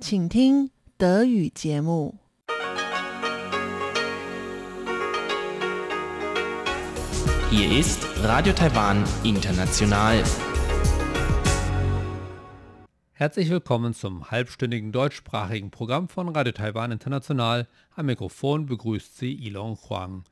请听德语节目。Hier ist Radio Taiwan International. Herzlich willkommen zum halbstündigen deutschsprachigen Programm von Radio Taiwan International. Am Mikrofon begrüßt Sie Ilon Huang.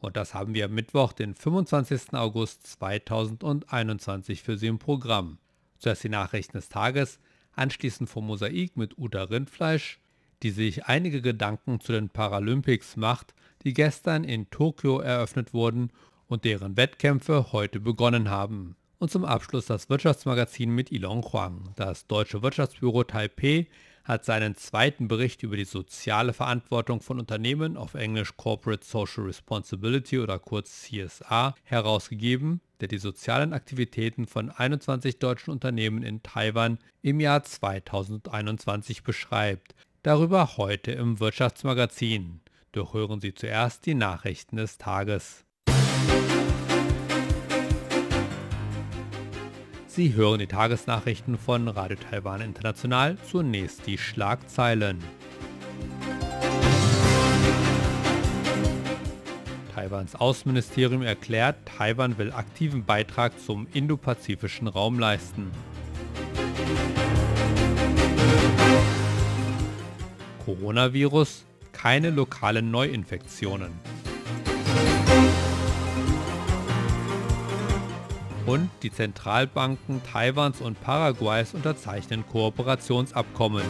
Und das haben wir am Mittwoch, den 25. August 2021 für Sie im Programm. Zuerst die Nachrichten des Tages, anschließend vom Mosaik mit Uda Rindfleisch, die sich einige Gedanken zu den Paralympics macht, die gestern in Tokio eröffnet wurden und deren Wettkämpfe heute begonnen haben. Und zum Abschluss das Wirtschaftsmagazin mit Ilon Huang. Das Deutsche Wirtschaftsbüro Taipei hat seinen zweiten Bericht über die soziale Verantwortung von Unternehmen auf Englisch Corporate Social Responsibility oder kurz CSA herausgegeben, der die sozialen Aktivitäten von 21 deutschen Unternehmen in Taiwan im Jahr 2021 beschreibt. Darüber heute im Wirtschaftsmagazin. Doch hören Sie zuerst die Nachrichten des Tages. Sie hören die Tagesnachrichten von Radio Taiwan International. Zunächst die Schlagzeilen. Taiwans Außenministerium erklärt, Taiwan will aktiven Beitrag zum indopazifischen Raum leisten. Coronavirus, keine lokalen Neuinfektionen. und die Zentralbanken Taiwans und Paraguays unterzeichnen Kooperationsabkommen.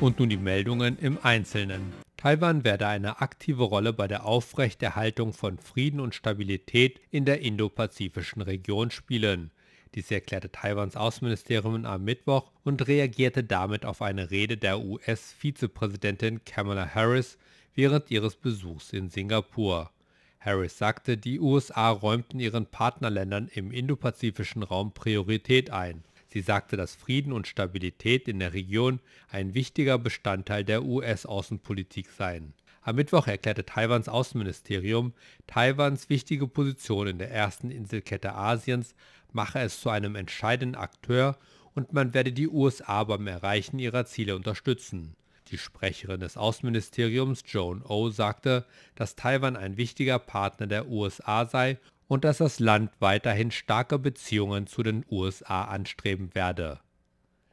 Und nun die Meldungen im Einzelnen. Taiwan werde eine aktive Rolle bei der Aufrechterhaltung von Frieden und Stabilität in der indopazifischen Region spielen. Dies erklärte Taiwans Außenministerium am Mittwoch und reagierte damit auf eine Rede der US-Vizepräsidentin Kamala Harris während ihres Besuchs in Singapur. Harris sagte, die USA räumten ihren Partnerländern im indopazifischen Raum Priorität ein. Sie sagte, dass Frieden und Stabilität in der Region ein wichtiger Bestandteil der US-Außenpolitik seien. Am Mittwoch erklärte Taiwans Außenministerium, Taiwans wichtige Position in der ersten Inselkette Asiens mache es zu einem entscheidenden Akteur und man werde die USA beim Erreichen ihrer Ziele unterstützen. Die Sprecherin des Außenministeriums Joan O oh sagte, dass Taiwan ein wichtiger Partner der USA sei und dass das Land weiterhin starke Beziehungen zu den USA anstreben werde.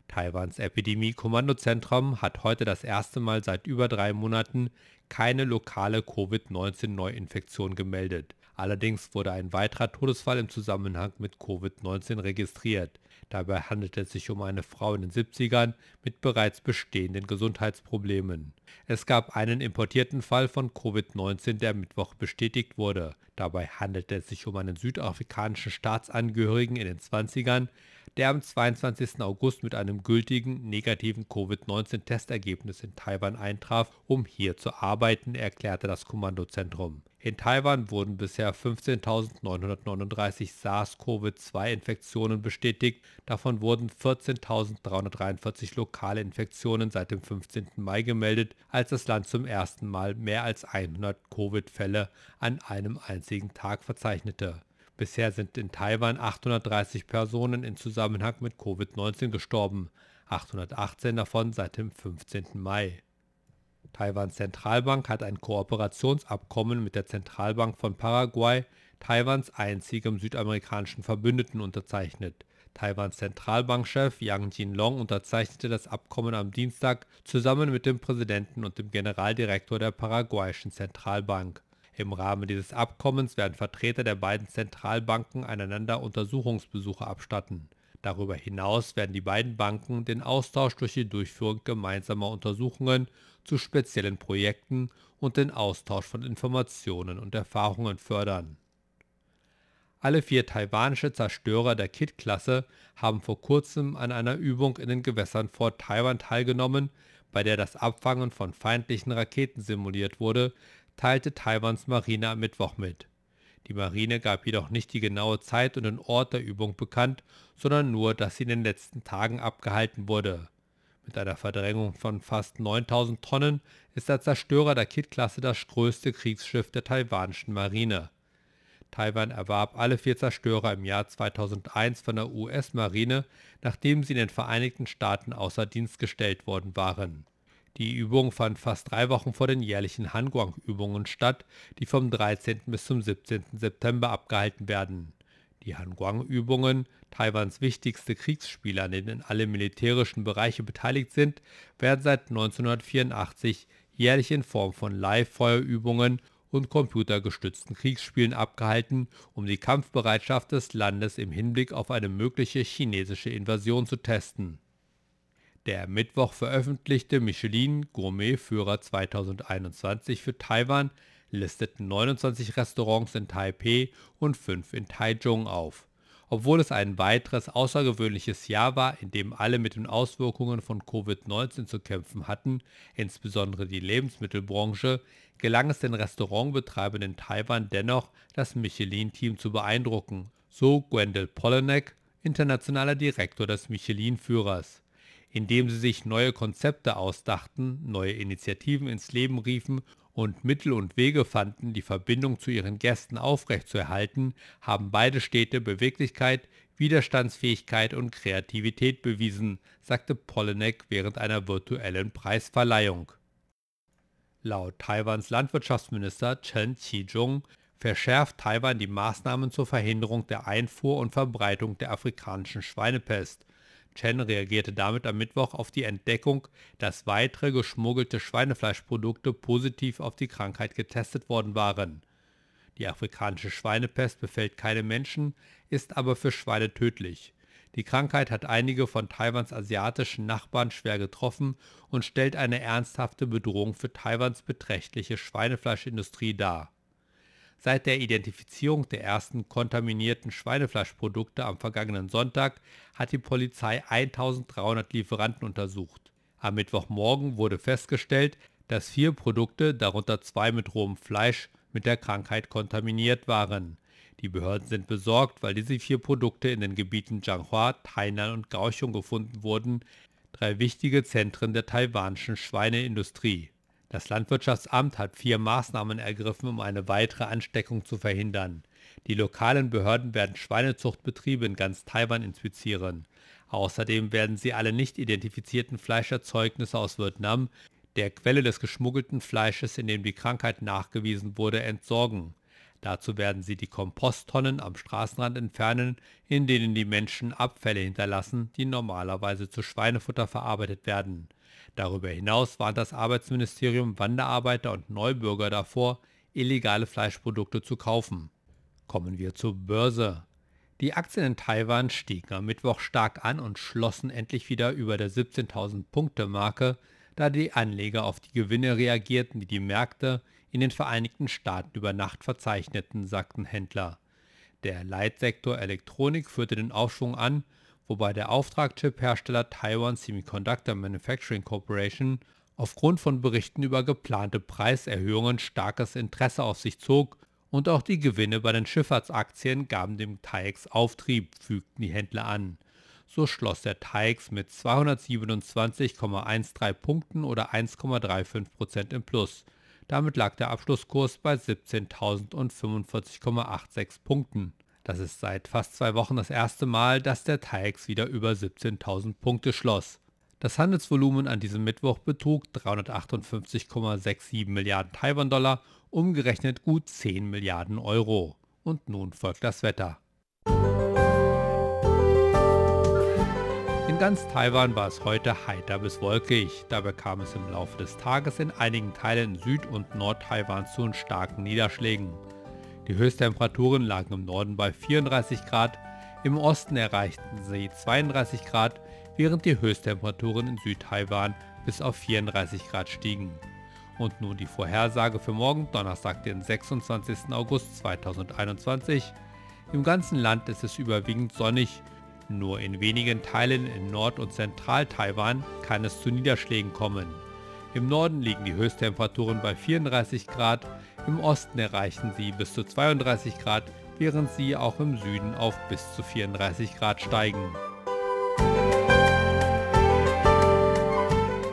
Taiwans Epidemie-Kommandozentrum hat heute das erste Mal seit über drei Monaten keine lokale Covid-19-Neuinfektion gemeldet. Allerdings wurde ein weiterer Todesfall im Zusammenhang mit Covid-19 registriert. Dabei handelt es sich um eine Frau in den 70ern mit bereits bestehenden Gesundheitsproblemen. Es gab einen importierten Fall von Covid-19, der Mittwoch bestätigt wurde. Dabei handelt es sich um einen südafrikanischen Staatsangehörigen in den 20ern, der am 22. August mit einem gültigen negativen Covid-19-Testergebnis in Taiwan eintraf, um hier zu arbeiten, erklärte das Kommandozentrum. In Taiwan wurden bisher 15.939 SARS-CoV-2-Infektionen bestätigt, davon wurden 14.343 lokale Infektionen seit dem 15. Mai gemeldet, als das Land zum ersten Mal mehr als 100 Covid-Fälle an einem einzigen Tag verzeichnete. Bisher sind in Taiwan 830 Personen in Zusammenhang mit Covid-19 gestorben, 818 davon seit dem 15. Mai. Taiwans Zentralbank hat ein Kooperationsabkommen mit der Zentralbank von Paraguay, Taiwans einzigem südamerikanischen Verbündeten, unterzeichnet. Taiwans Zentralbankchef Yang Jinlong unterzeichnete das Abkommen am Dienstag zusammen mit dem Präsidenten und dem Generaldirektor der paraguayischen Zentralbank. Im Rahmen dieses Abkommens werden Vertreter der beiden Zentralbanken einander Untersuchungsbesuche abstatten. Darüber hinaus werden die beiden Banken den Austausch durch die Durchführung gemeinsamer Untersuchungen zu speziellen Projekten und den Austausch von Informationen und Erfahrungen fördern. Alle vier taiwanische Zerstörer der Kit-Klasse haben vor kurzem an einer Übung in den Gewässern vor Taiwan teilgenommen, bei der das Abfangen von feindlichen Raketen simuliert wurde, teilte Taiwans Marine am Mittwoch mit. Die Marine gab jedoch nicht die genaue Zeit und den Ort der Übung bekannt, sondern nur, dass sie in den letzten Tagen abgehalten wurde. Mit einer Verdrängung von fast 9000 Tonnen ist der Zerstörer der Kit-Klasse das größte Kriegsschiff der taiwanischen Marine. Taiwan erwarb alle vier Zerstörer im Jahr 2001 von der US-Marine, nachdem sie in den Vereinigten Staaten außer Dienst gestellt worden waren. Die Übung fand fast drei Wochen vor den jährlichen Hanguang-Übungen statt, die vom 13. bis zum 17. September abgehalten werden. Die Hanguang-Übungen, Taiwans wichtigste Kriegsspiele, an denen alle militärischen Bereiche beteiligt sind, werden seit 1984 jährlich in Form von Live-Feuerübungen und computergestützten Kriegsspielen abgehalten, um die Kampfbereitschaft des Landes im Hinblick auf eine mögliche chinesische Invasion zu testen. Der Mittwoch veröffentlichte Michelin Gourmet-Führer 2021 für Taiwan listet 29 Restaurants in Taipeh und 5 in Taichung auf. Obwohl es ein weiteres außergewöhnliches Jahr war, in dem alle mit den Auswirkungen von Covid-19 zu kämpfen hatten, insbesondere die Lebensmittelbranche, gelang es den Restaurantbetreibern in Taiwan dennoch, das Michelin-Team zu beeindrucken, so Gwendel Polonek, internationaler Direktor des Michelin-Führers. Indem sie sich neue Konzepte ausdachten, neue Initiativen ins Leben riefen und Mittel und Wege fanden, die Verbindung zu ihren Gästen aufrechtzuerhalten, haben beide Städte Beweglichkeit, Widerstandsfähigkeit und Kreativität bewiesen, sagte Pollenek während einer virtuellen Preisverleihung. Laut Taiwans Landwirtschaftsminister Chen Qi-jung verschärft Taiwan die Maßnahmen zur Verhinderung der Einfuhr und Verbreitung der afrikanischen Schweinepest. Chen reagierte damit am Mittwoch auf die Entdeckung, dass weitere geschmuggelte Schweinefleischprodukte positiv auf die Krankheit getestet worden waren. Die afrikanische Schweinepest befällt keine Menschen, ist aber für Schweine tödlich. Die Krankheit hat einige von Taiwans asiatischen Nachbarn schwer getroffen und stellt eine ernsthafte Bedrohung für Taiwans beträchtliche Schweinefleischindustrie dar Seit der Identifizierung der ersten kontaminierten Schweinefleischprodukte am vergangenen Sonntag hat die Polizei 1300 Lieferanten untersucht. Am Mittwochmorgen wurde festgestellt, dass vier Produkte, darunter zwei mit rohem Fleisch, mit der Krankheit kontaminiert waren. Die Behörden sind besorgt, weil diese vier Produkte in den Gebieten Zhanghua, Tainan und Kaohsiung gefunden wurden, drei wichtige Zentren der taiwanischen Schweineindustrie. Das Landwirtschaftsamt hat vier Maßnahmen ergriffen, um eine weitere Ansteckung zu verhindern. Die lokalen Behörden werden Schweinezuchtbetriebe in ganz Taiwan inspizieren. Außerdem werden sie alle nicht identifizierten Fleischerzeugnisse aus Vietnam, der Quelle des geschmuggelten Fleisches, in dem die Krankheit nachgewiesen wurde, entsorgen. Dazu werden sie die Komposttonnen am Straßenrand entfernen, in denen die Menschen Abfälle hinterlassen, die normalerweise zu Schweinefutter verarbeitet werden. Darüber hinaus warnt das Arbeitsministerium Wanderarbeiter und Neubürger davor, illegale Fleischprodukte zu kaufen. Kommen wir zur Börse. Die Aktien in Taiwan stiegen am Mittwoch stark an und schlossen endlich wieder über der 17.000 Punkte Marke, da die Anleger auf die Gewinne reagierten, die die Märkte in den Vereinigten Staaten über Nacht verzeichneten, sagten Händler. Der Leitsektor Elektronik führte den Aufschwung an wobei der Auftragchip-Hersteller Taiwan Semiconductor Manufacturing Corporation aufgrund von Berichten über geplante Preiserhöhungen starkes Interesse auf sich zog und auch die Gewinne bei den Schifffahrtsaktien gaben dem TAIEX Auftrieb, fügten die Händler an. So schloss der TAIEX mit 227,13 Punkten oder 1,35% im Plus. Damit lag der Abschlusskurs bei 17.045,86 Punkten. Das ist seit fast zwei Wochen das erste Mal, dass der TAIEX wieder über 17.000 Punkte schloss. Das Handelsvolumen an diesem Mittwoch betrug 358,67 Milliarden Taiwan-Dollar, umgerechnet gut 10 Milliarden Euro. Und nun folgt das Wetter. In ganz Taiwan war es heute heiter bis wolkig. Dabei kam es im Laufe des Tages in einigen Teilen Süd- und Nord-Taiwans zu starken Niederschlägen. Die Höchsttemperaturen lagen im Norden bei 34 Grad, im Osten erreichten sie 32 Grad, während die Höchsttemperaturen in Südtaiwan bis auf 34 Grad stiegen. Und nun die Vorhersage für morgen, Donnerstag, den 26. August 2021. Im ganzen Land ist es überwiegend sonnig. Nur in wenigen Teilen in Nord- und Zentral-Taiwan kann es zu Niederschlägen kommen. Im Norden liegen die Höchsttemperaturen bei 34 Grad, im Osten erreichen sie bis zu 32 Grad, während sie auch im Süden auf bis zu 34 Grad steigen.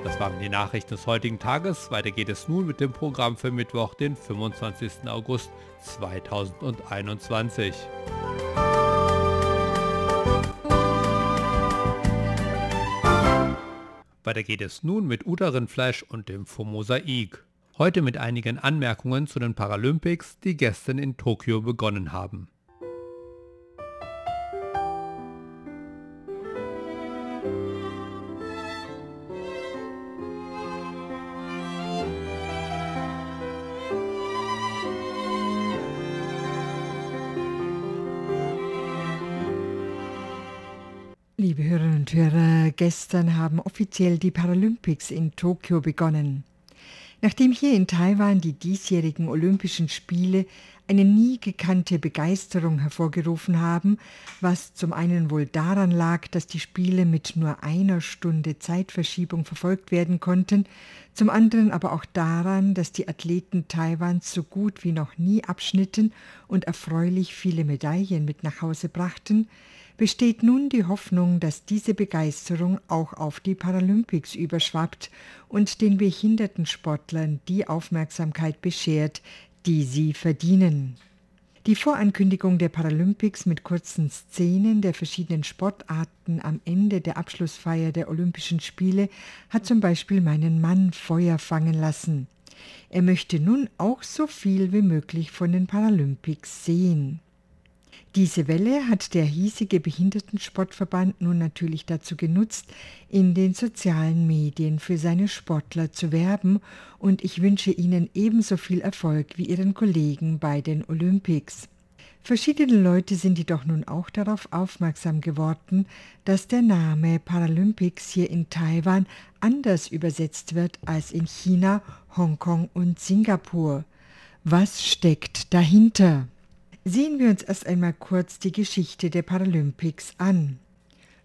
Das waren die Nachrichten des heutigen Tages. Weiter geht es nun mit dem Programm für Mittwoch, den 25. August 2021. Weiter geht es nun mit Uta Rindfleisch und dem Formosaik. Heute mit einigen Anmerkungen zu den Paralympics, die gestern in Tokio begonnen haben. Liebe Hörerinnen und Hörer, gestern haben offiziell die Paralympics in Tokio begonnen. Nachdem hier in Taiwan die diesjährigen Olympischen Spiele eine nie gekannte Begeisterung hervorgerufen haben, was zum einen wohl daran lag, dass die Spiele mit nur einer Stunde Zeitverschiebung verfolgt werden konnten, zum anderen aber auch daran, dass die Athleten Taiwans so gut wie noch nie abschnitten und erfreulich viele Medaillen mit nach Hause brachten, besteht nun die Hoffnung, dass diese Begeisterung auch auf die Paralympics überschwappt und den behinderten Sportlern die Aufmerksamkeit beschert, die sie verdienen. Die Vorankündigung der Paralympics mit kurzen Szenen der verschiedenen Sportarten am Ende der Abschlussfeier der Olympischen Spiele hat zum Beispiel meinen Mann Feuer fangen lassen. Er möchte nun auch so viel wie möglich von den Paralympics sehen. Diese Welle hat der hiesige Behindertensportverband nun natürlich dazu genutzt, in den sozialen Medien für seine Sportler zu werben und ich wünsche ihnen ebenso viel Erfolg wie ihren Kollegen bei den Olympics. Verschiedene Leute sind jedoch nun auch darauf aufmerksam geworden, dass der Name Paralympics hier in Taiwan anders übersetzt wird als in China, Hongkong und Singapur. Was steckt dahinter? Sehen wir uns erst einmal kurz die Geschichte der Paralympics an.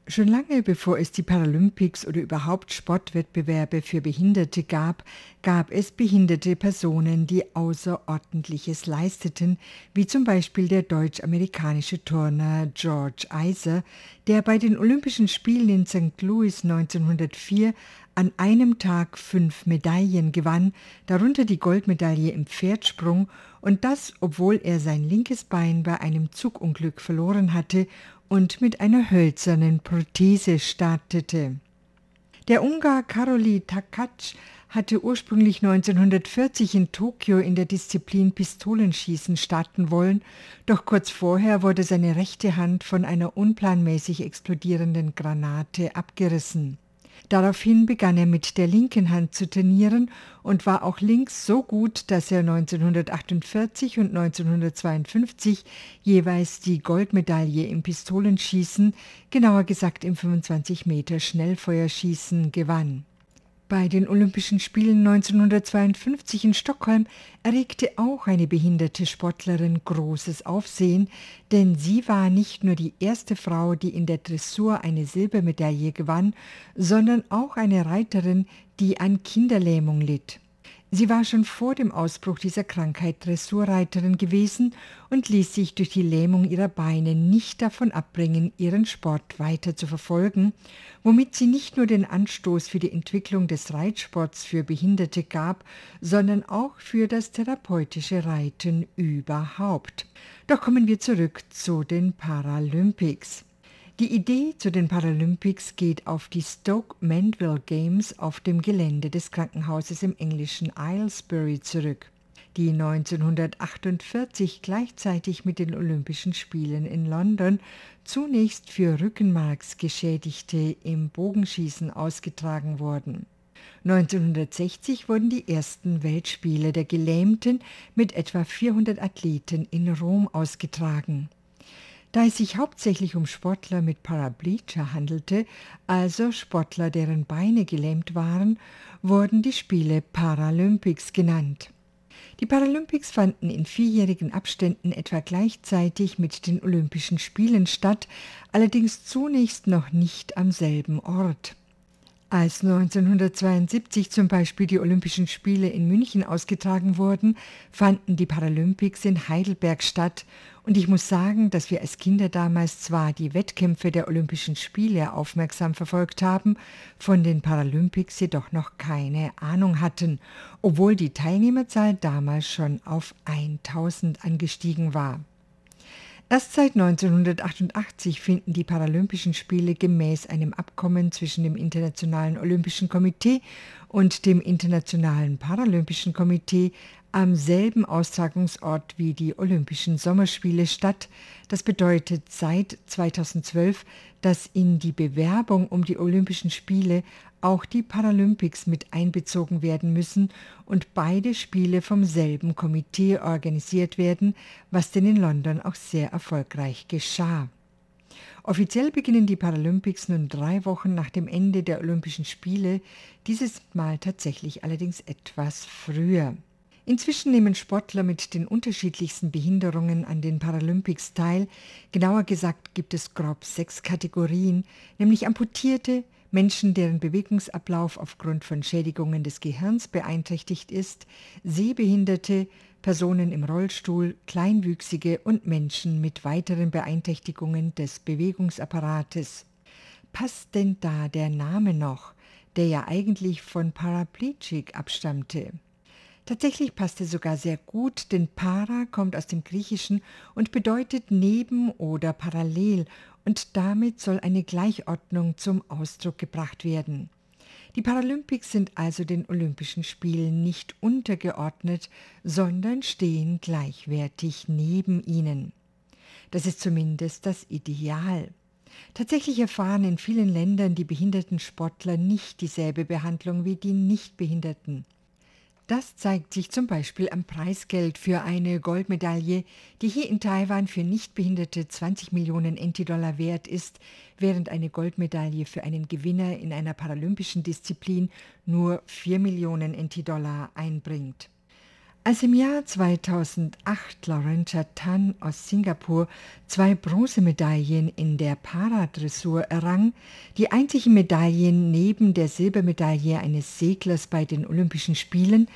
Schon lange bevor es die Paralympics oder überhaupt Sportwettbewerbe für Behinderte gab, gab es behinderte Personen, die Außerordentliches leisteten, wie zum Beispiel der deutsch-amerikanische Turner George Iser, der bei den Olympischen Spielen in St. Louis 1904 an einem Tag fünf Medaillen gewann, darunter die Goldmedaille im Pferdsprung und das, obwohl er sein linkes Bein bei einem Zugunglück verloren hatte und mit einer hölzernen Prothese startete. Der Ungar Karoli Takac hatte ursprünglich 1940 in Tokio in der Disziplin Pistolenschießen starten wollen, doch kurz vorher wurde seine rechte Hand von einer unplanmäßig explodierenden Granate abgerissen. Daraufhin begann er mit der linken Hand zu trainieren und war auch links so gut, dass er 1948 und 1952 jeweils die Goldmedaille im Pistolenschießen, genauer gesagt im 25 Meter Schnellfeuerschießen, gewann. Bei den Olympischen Spielen 1952 in Stockholm erregte auch eine behinderte Sportlerin großes Aufsehen, denn sie war nicht nur die erste Frau, die in der Dressur eine Silbermedaille gewann, sondern auch eine Reiterin, die an Kinderlähmung litt. Sie war schon vor dem Ausbruch dieser Krankheit Dressurreiterin gewesen und ließ sich durch die Lähmung ihrer Beine nicht davon abbringen, ihren Sport weiter zu verfolgen, womit sie nicht nur den Anstoß für die Entwicklung des Reitsports für Behinderte gab, sondern auch für das therapeutische Reiten überhaupt. Doch kommen wir zurück zu den Paralympics. Die Idee zu den Paralympics geht auf die Stoke Mandeville Games auf dem Gelände des Krankenhauses im englischen Aylesbury zurück, die 1948 gleichzeitig mit den Olympischen Spielen in London zunächst für Rückenmarksgeschädigte im Bogenschießen ausgetragen wurden. 1960 wurden die ersten Weltspiele der Gelähmten mit etwa 400 Athleten in Rom ausgetragen. Da es sich hauptsächlich um Sportler mit Paraplegia handelte, also Sportler, deren Beine gelähmt waren, wurden die Spiele Paralympics genannt. Die Paralympics fanden in vierjährigen Abständen etwa gleichzeitig mit den Olympischen Spielen statt, allerdings zunächst noch nicht am selben Ort. Als 1972 zum Beispiel die Olympischen Spiele in München ausgetragen wurden, fanden die Paralympics in Heidelberg statt. Und ich muss sagen, dass wir als Kinder damals zwar die Wettkämpfe der Olympischen Spiele aufmerksam verfolgt haben, von den Paralympics jedoch noch keine Ahnung hatten, obwohl die Teilnehmerzahl damals schon auf 1000 angestiegen war. Erst seit 1988 finden die Paralympischen Spiele gemäß einem Abkommen zwischen dem Internationalen Olympischen Komitee und dem Internationalen Paralympischen Komitee am selben Austragungsort wie die Olympischen Sommerspiele statt. Das bedeutet seit 2012, dass in die Bewerbung um die Olympischen Spiele auch die Paralympics mit einbezogen werden müssen und beide Spiele vom selben Komitee organisiert werden, was denn in London auch sehr erfolgreich geschah. Offiziell beginnen die Paralympics nun drei Wochen nach dem Ende der Olympischen Spiele, dieses Mal tatsächlich allerdings etwas früher. Inzwischen nehmen Sportler mit den unterschiedlichsten Behinderungen an den Paralympics teil. Genauer gesagt gibt es grob sechs Kategorien, nämlich Amputierte, Menschen, deren Bewegungsablauf aufgrund von Schädigungen des Gehirns beeinträchtigt ist, Sehbehinderte, Personen im Rollstuhl, Kleinwüchsige und Menschen mit weiteren Beeinträchtigungen des Bewegungsapparates. Passt denn da der Name noch, der ja eigentlich von Paraplegic abstammte? Tatsächlich passt es sogar sehr gut, denn para kommt aus dem Griechischen und bedeutet neben oder parallel und damit soll eine Gleichordnung zum Ausdruck gebracht werden. Die Paralympics sind also den Olympischen Spielen nicht untergeordnet, sondern stehen gleichwertig neben ihnen. Das ist zumindest das Ideal. Tatsächlich erfahren in vielen Ländern die behinderten Sportler nicht dieselbe Behandlung wie die Nichtbehinderten. Das zeigt sich zum Beispiel am Preisgeld für eine Goldmedaille, die hier in Taiwan für Nichtbehinderte 20 Millionen NT-Dollar wert ist, während eine Goldmedaille für einen Gewinner in einer paralympischen Disziplin nur 4 Millionen NT-Dollar einbringt. Als im Jahr 2008 Laurentia Tan aus Singapur zwei Bronzemedaillen in der Paradressur errang, die einzigen Medaillen neben der Silbermedaille eines Seglers bei den Olympischen Spielen,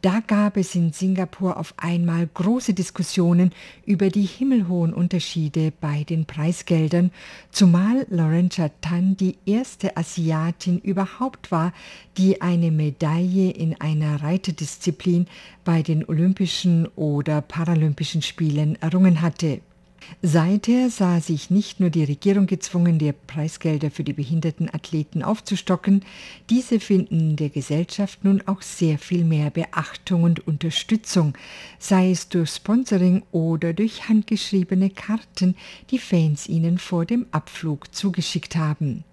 da gab es in Singapur auf einmal große Diskussionen über die himmelhohen Unterschiede bei den Preisgeldern, zumal Laurentia Tan die erste Asiatin überhaupt war, die eine Medaille in einer Reiterdisziplin bei den Olympischen oder Paralympischen Spielen errungen hatte. Seither sah sich nicht nur die Regierung gezwungen, die Preisgelder für die behinderten Athleten aufzustocken, diese finden in der Gesellschaft nun auch sehr viel mehr Beachtung und Unterstützung, sei es durch Sponsoring oder durch handgeschriebene Karten, die Fans ihnen vor dem Abflug zugeschickt haben.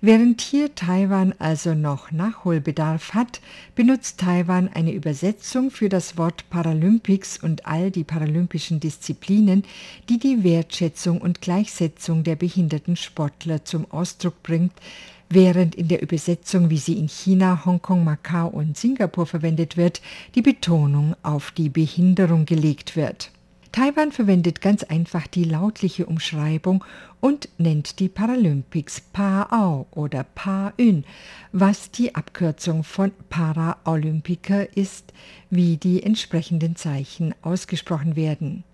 Während hier Taiwan also noch Nachholbedarf hat, benutzt Taiwan eine Übersetzung für das Wort Paralympics und all die paralympischen Disziplinen, die die Wertschätzung und Gleichsetzung der behinderten Sportler zum Ausdruck bringt, während in der Übersetzung, wie sie in China, Hongkong, Macau und Singapur verwendet wird, die Betonung auf die Behinderung gelegt wird. Taiwan verwendet ganz einfach die lautliche Umschreibung und nennt die Paralympics Pa-Ao oder Pa-Ün, was die Abkürzung von Paralympiker ist, wie die entsprechenden Zeichen ausgesprochen werden.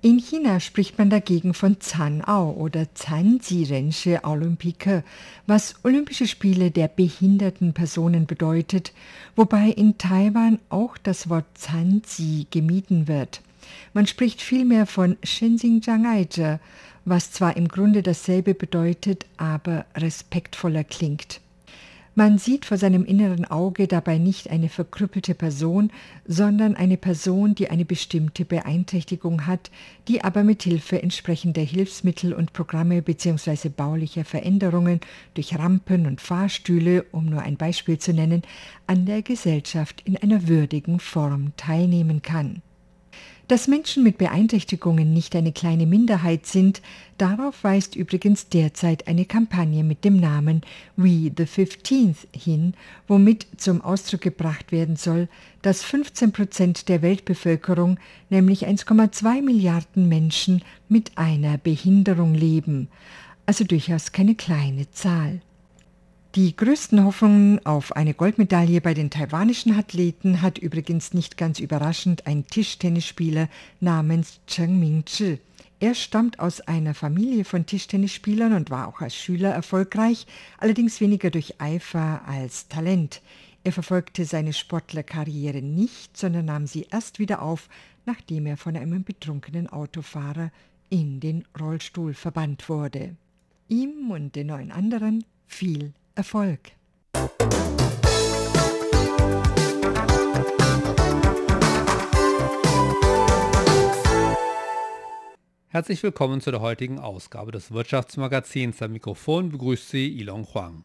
In China spricht man dagegen von Zanao oder Zanzi-Rensche Olympique, was Olympische Spiele der behinderten Personen bedeutet, wobei in Taiwan auch das Wort Zanzi gemieden wird. Man spricht vielmehr von Shenzing Zhangaize, was zwar im Grunde dasselbe bedeutet, aber respektvoller klingt. Man sieht vor seinem inneren Auge dabei nicht eine verkrüppelte Person, sondern eine Person, die eine bestimmte Beeinträchtigung hat, die aber mit Hilfe entsprechender Hilfsmittel und Programme bzw. baulicher Veränderungen durch Rampen und Fahrstühle, um nur ein Beispiel zu nennen, an der Gesellschaft in einer würdigen Form teilnehmen kann. Dass Menschen mit Beeinträchtigungen nicht eine kleine Minderheit sind, darauf weist übrigens derzeit eine Kampagne mit dem Namen We the 15th hin, womit zum Ausdruck gebracht werden soll, dass 15 Prozent der Weltbevölkerung, nämlich 1,2 Milliarden Menschen, mit einer Behinderung leben. Also durchaus keine kleine Zahl. Die größten Hoffnungen auf eine Goldmedaille bei den taiwanischen Athleten hat übrigens nicht ganz überraschend ein Tischtennisspieler namens Cheng Ming-zhi. Er stammt aus einer Familie von Tischtennisspielern und war auch als Schüler erfolgreich, allerdings weniger durch Eifer als Talent. Er verfolgte seine Sportlerkarriere nicht, sondern nahm sie erst wieder auf, nachdem er von einem betrunkenen Autofahrer in den Rollstuhl verbannt wurde. Ihm und den neun anderen viel Erfolg. Herzlich willkommen zu der heutigen Ausgabe des Wirtschaftsmagazins. Am Mikrofon begrüßt Sie Ilon Huang.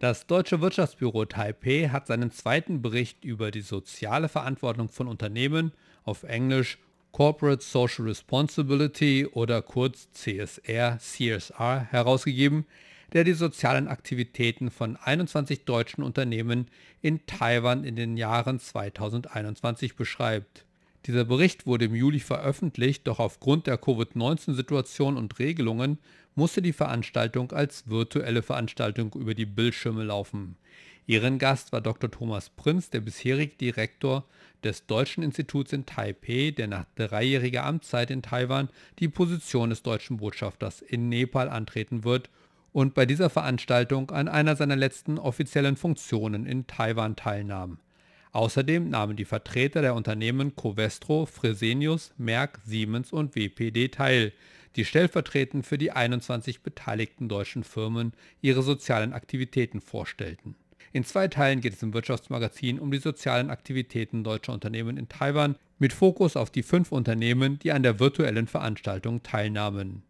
Das Deutsche Wirtschaftsbüro Taipei hat seinen zweiten Bericht über die soziale Verantwortung von Unternehmen auf Englisch Corporate Social Responsibility oder kurz CSR, CSR herausgegeben, der die sozialen Aktivitäten von 21 deutschen Unternehmen in Taiwan in den Jahren 2021 beschreibt. Dieser Bericht wurde im Juli veröffentlicht, doch aufgrund der Covid-19-Situation und Regelungen musste die Veranstaltung als virtuelle Veranstaltung über die Bildschirme laufen. Ihren Gast war Dr. Thomas Prinz, der bisherige Direktor des Deutschen Instituts in Taipei, der nach dreijähriger Amtszeit in Taiwan die Position des deutschen Botschafters in Nepal antreten wird und bei dieser Veranstaltung an einer seiner letzten offiziellen Funktionen in Taiwan teilnahm. Außerdem nahmen die Vertreter der Unternehmen Covestro, Fresenius, Merck, Siemens und WPD teil, die stellvertretend für die 21 beteiligten deutschen Firmen ihre sozialen Aktivitäten vorstellten. In zwei Teilen geht es im Wirtschaftsmagazin um die sozialen Aktivitäten deutscher Unternehmen in Taiwan mit Fokus auf die fünf Unternehmen, die an der virtuellen Veranstaltung teilnahmen.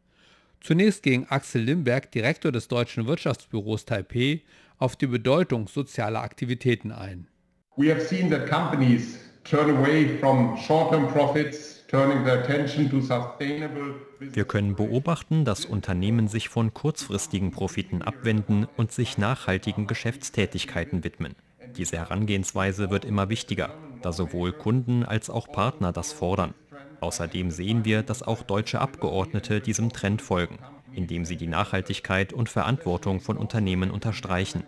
Zunächst ging Axel Limberg, Direktor des Deutschen Wirtschaftsbüros Taipei, auf die Bedeutung sozialer Aktivitäten ein. We have seen that companies turn away from short-term profits wir können beobachten, dass Unternehmen sich von kurzfristigen Profiten abwenden und sich nachhaltigen Geschäftstätigkeiten widmen. Diese Herangehensweise wird immer wichtiger, da sowohl Kunden als auch Partner das fordern. Außerdem sehen wir, dass auch deutsche Abgeordnete diesem Trend folgen, indem sie die Nachhaltigkeit und Verantwortung von Unternehmen unterstreichen.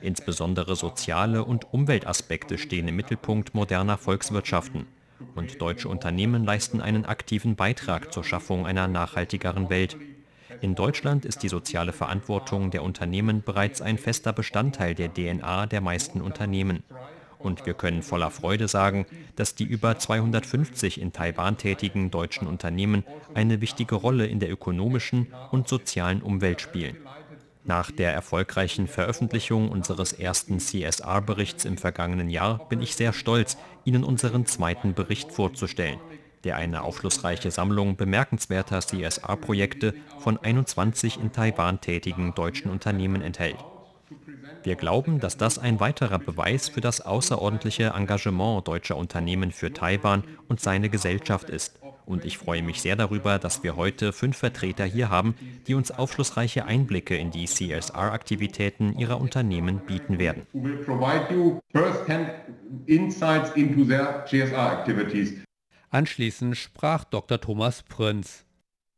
Insbesondere soziale und Umweltaspekte stehen im Mittelpunkt moderner Volkswirtschaften. Und deutsche Unternehmen leisten einen aktiven Beitrag zur Schaffung einer nachhaltigeren Welt. In Deutschland ist die soziale Verantwortung der Unternehmen bereits ein fester Bestandteil der DNA der meisten Unternehmen. Und wir können voller Freude sagen, dass die über 250 in Taiwan tätigen deutschen Unternehmen eine wichtige Rolle in der ökonomischen und sozialen Umwelt spielen. Nach der erfolgreichen Veröffentlichung unseres ersten CSR-Berichts im vergangenen Jahr bin ich sehr stolz, Ihnen unseren zweiten Bericht vorzustellen, der eine aufschlussreiche Sammlung bemerkenswerter CSR-Projekte von 21 in Taiwan tätigen deutschen Unternehmen enthält. Wir glauben, dass das ein weiterer Beweis für das außerordentliche Engagement deutscher Unternehmen für Taiwan und seine Gesellschaft ist. Und ich freue mich sehr darüber, dass wir heute fünf Vertreter hier haben, die uns aufschlussreiche Einblicke in die CSR-Aktivitäten ihrer Unternehmen bieten werden. Anschließend sprach Dr. Thomas Prinz.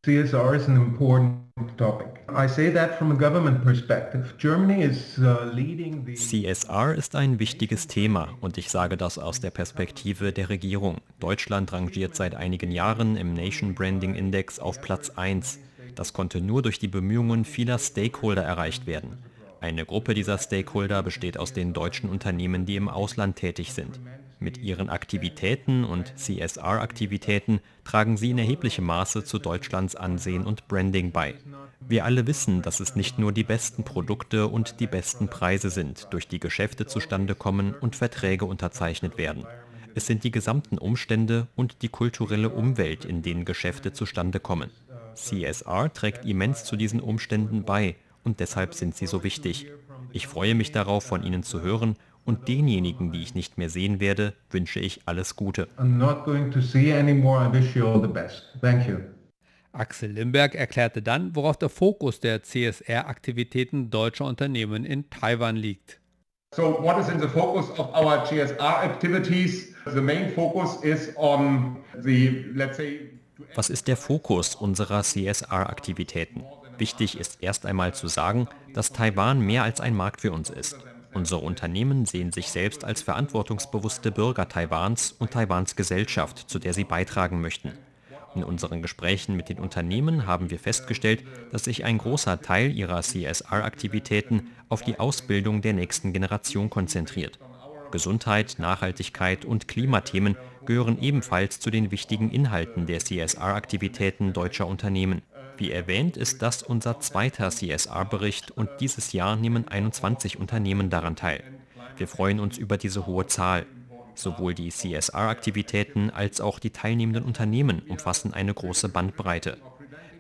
CSR is an important topic. I say that from a government perspective. Germany is uh, leading the CSR ist ein wichtiges Thema und ich sage das aus der Perspektive der Regierung. Deutschland rangiert seit einigen Jahren im Nation Branding Index auf Platz 1. Das konnte nur durch die Bemühungen vieler Stakeholder erreicht werden. Eine Gruppe dieser Stakeholder besteht aus den deutschen Unternehmen, die im Ausland tätig sind. Mit ihren Aktivitäten und CSR-Aktivitäten tragen sie in erheblichem Maße zu Deutschlands Ansehen und Branding bei. Wir alle wissen, dass es nicht nur die besten Produkte und die besten Preise sind, durch die Geschäfte zustande kommen und Verträge unterzeichnet werden. Es sind die gesamten Umstände und die kulturelle Umwelt, in denen Geschäfte zustande kommen. CSR trägt immens zu diesen Umständen bei und deshalb sind sie so wichtig. Ich freue mich darauf, von Ihnen zu hören und denjenigen, die ich nicht mehr sehen werde, wünsche ich alles Gute. Axel Limberg erklärte dann, worauf der Fokus der CSR-Aktivitäten deutscher Unternehmen in Taiwan liegt. So what is in the focus of our CSR activities? The main focus is on the, let's say, was ist der Fokus unserer CSR-Aktivitäten? Wichtig ist erst einmal zu sagen, dass Taiwan mehr als ein Markt für uns ist. Unsere Unternehmen sehen sich selbst als verantwortungsbewusste Bürger Taiwans und Taiwans Gesellschaft, zu der sie beitragen möchten. In unseren Gesprächen mit den Unternehmen haben wir festgestellt, dass sich ein großer Teil ihrer CSR-Aktivitäten auf die Ausbildung der nächsten Generation konzentriert. Gesundheit, Nachhaltigkeit und Klimathemen gehören ebenfalls zu den wichtigen Inhalten der CSR-Aktivitäten deutscher Unternehmen. Wie erwähnt, ist das unser zweiter CSR-Bericht und dieses Jahr nehmen 21 Unternehmen daran teil. Wir freuen uns über diese hohe Zahl. Sowohl die CSR-Aktivitäten als auch die teilnehmenden Unternehmen umfassen eine große Bandbreite.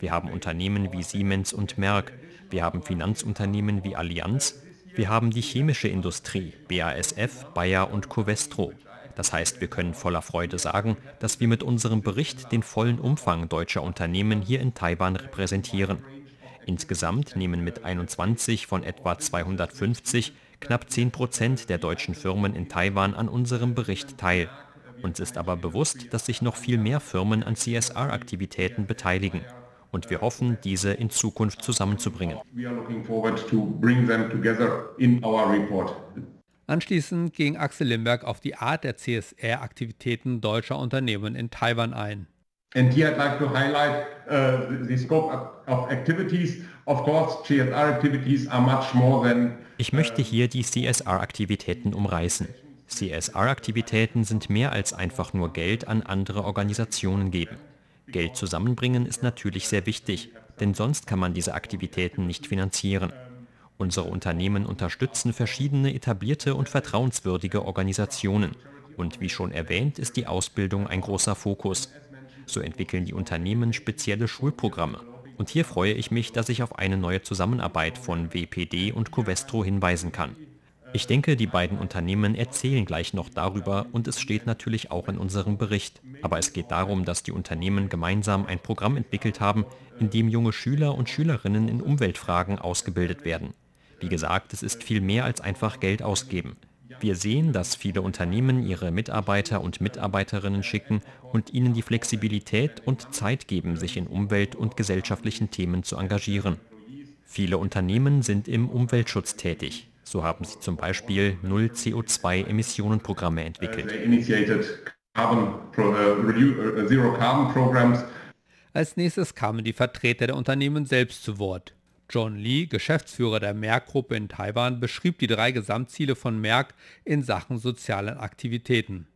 Wir haben Unternehmen wie Siemens und Merck, wir haben Finanzunternehmen wie Allianz, wir haben die chemische Industrie, BASF, Bayer und Covestro. Das heißt, wir können voller Freude sagen, dass wir mit unserem Bericht den vollen Umfang deutscher Unternehmen hier in Taiwan repräsentieren. Insgesamt nehmen mit 21 von etwa 250 knapp 10 Prozent der deutschen Firmen in Taiwan an unserem Bericht teil. Uns ist aber bewusst, dass sich noch viel mehr Firmen an CSR-Aktivitäten beteiligen. Und wir hoffen, diese in Zukunft zusammenzubringen. Anschließend ging Axel Limberg auf die Art der CSR-Aktivitäten deutscher Unternehmen in Taiwan ein. And here I'd like to highlight uh, the scope of activities. Of course, CSR activities are much more than ich möchte hier die CSR-Aktivitäten umreißen. CSR-Aktivitäten sind mehr als einfach nur Geld an andere Organisationen geben. Geld zusammenbringen ist natürlich sehr wichtig, denn sonst kann man diese Aktivitäten nicht finanzieren. Unsere Unternehmen unterstützen verschiedene etablierte und vertrauenswürdige Organisationen. Und wie schon erwähnt, ist die Ausbildung ein großer Fokus. So entwickeln die Unternehmen spezielle Schulprogramme. Und hier freue ich mich, dass ich auf eine neue Zusammenarbeit von WPD und Covestro hinweisen kann. Ich denke, die beiden Unternehmen erzählen gleich noch darüber und es steht natürlich auch in unserem Bericht. Aber es geht darum, dass die Unternehmen gemeinsam ein Programm entwickelt haben, in dem junge Schüler und Schülerinnen in Umweltfragen ausgebildet werden. Wie gesagt, es ist viel mehr als einfach Geld ausgeben. Wir sehen, dass viele Unternehmen ihre Mitarbeiter und Mitarbeiterinnen schicken und ihnen die Flexibilität und Zeit geben, sich in Umwelt- und gesellschaftlichen Themen zu engagieren. Viele Unternehmen sind im Umweltschutz tätig. So haben sie zum Beispiel Null-CO2-Emissionen-Programme entwickelt. Als nächstes kamen die Vertreter der Unternehmen selbst zu Wort. John Lee, Geschäftsführer der Merck-Gruppe in Taiwan, beschrieb die drei Gesamtziele von Merck in Sachen sozialen Aktivitäten.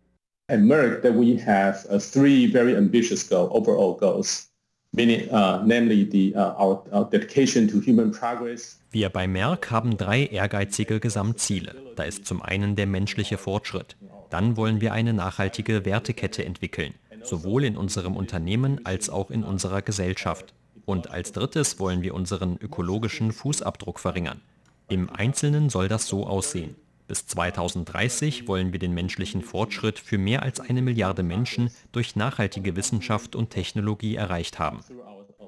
At Merck, that we have uh, three very ambitious goal, overall goals. Meaning, uh, namely the, uh, our, our dedication to human progress. Wir bei Merck haben drei ehrgeizige Gesamtziele. Da ist zum einen der menschliche Fortschritt. Dann wollen wir eine nachhaltige Wertekette entwickeln, sowohl in unserem Unternehmen als auch in unserer Gesellschaft. Und als drittes wollen wir unseren ökologischen Fußabdruck verringern. Im Einzelnen soll das so aussehen. Bis 2030 wollen wir den menschlichen Fortschritt für mehr als eine Milliarde Menschen durch nachhaltige Wissenschaft und Technologie erreicht haben.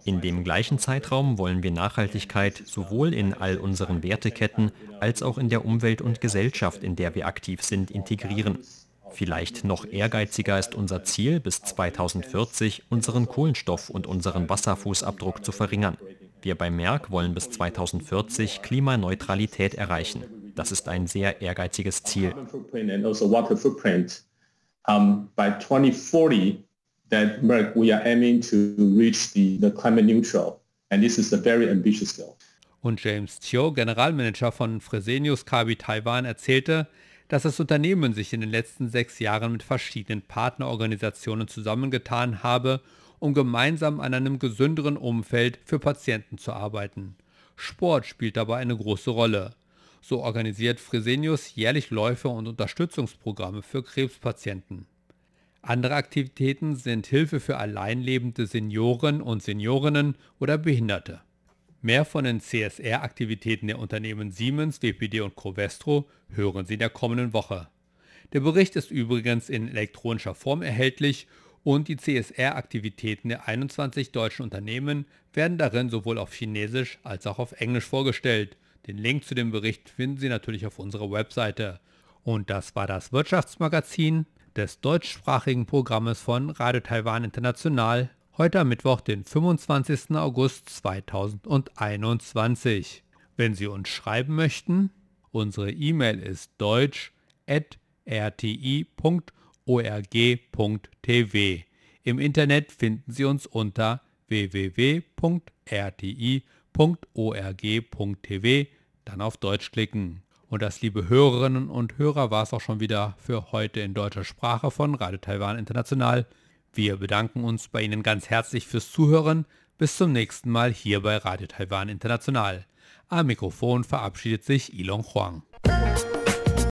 In dem gleichen Zeitraum wollen wir Nachhaltigkeit sowohl in all unseren Werteketten als auch in der Umwelt und Gesellschaft, in der wir aktiv sind, integrieren. Vielleicht noch ehrgeiziger ist unser Ziel, bis 2040 unseren Kohlenstoff- und unseren Wasserfußabdruck zu verringern. Wir bei Merck wollen bis 2040 Klimaneutralität erreichen. Das ist ein sehr ehrgeiziges Ziel. Um, by 2040, that Merck we are aiming to reach the, the climate neutral, and this is a very ambitious goal. Und James Chiu, Generalmanager von Fresenius Kabi Taiwan, erzählte, dass das Unternehmen sich in den letzten sechs Jahren mit verschiedenen Partnerorganisationen zusammengetan habe, um gemeinsam an einem gesünderen Umfeld für Patienten zu arbeiten. Sport spielt dabei eine große Rolle. So organisiert Fresenius jährlich Läufe und Unterstützungsprogramme für Krebspatienten. Andere Aktivitäten sind Hilfe für alleinlebende Senioren und Seniorinnen oder Behinderte. Mehr von den CSR-Aktivitäten der Unternehmen Siemens, WPD und Covestro hören Sie in der kommenden Woche. Der Bericht ist übrigens in elektronischer Form erhältlich und die CSR-Aktivitäten der 21 deutschen Unternehmen werden darin sowohl auf Chinesisch als auch auf Englisch vorgestellt. Den Link zu dem Bericht finden Sie natürlich auf unserer Webseite. Und das war das Wirtschaftsmagazin des deutschsprachigen Programmes von Radio Taiwan International Heute am Mittwoch, den 25. August 2021. Wenn Sie uns schreiben möchten, unsere E-Mail ist deutsch.rti.org.tv. Im Internet finden Sie uns unter www.rti.org.tv, dann auf Deutsch klicken. Und das, liebe Hörerinnen und Hörer, war es auch schon wieder für heute in deutscher Sprache von Radio Taiwan International. Wir bedanken uns bei Ihnen ganz herzlich fürs Zuhören. Bis zum nächsten Mal hier bei Radio Taiwan International. Am Mikrofon verabschiedet sich Ilon Huang.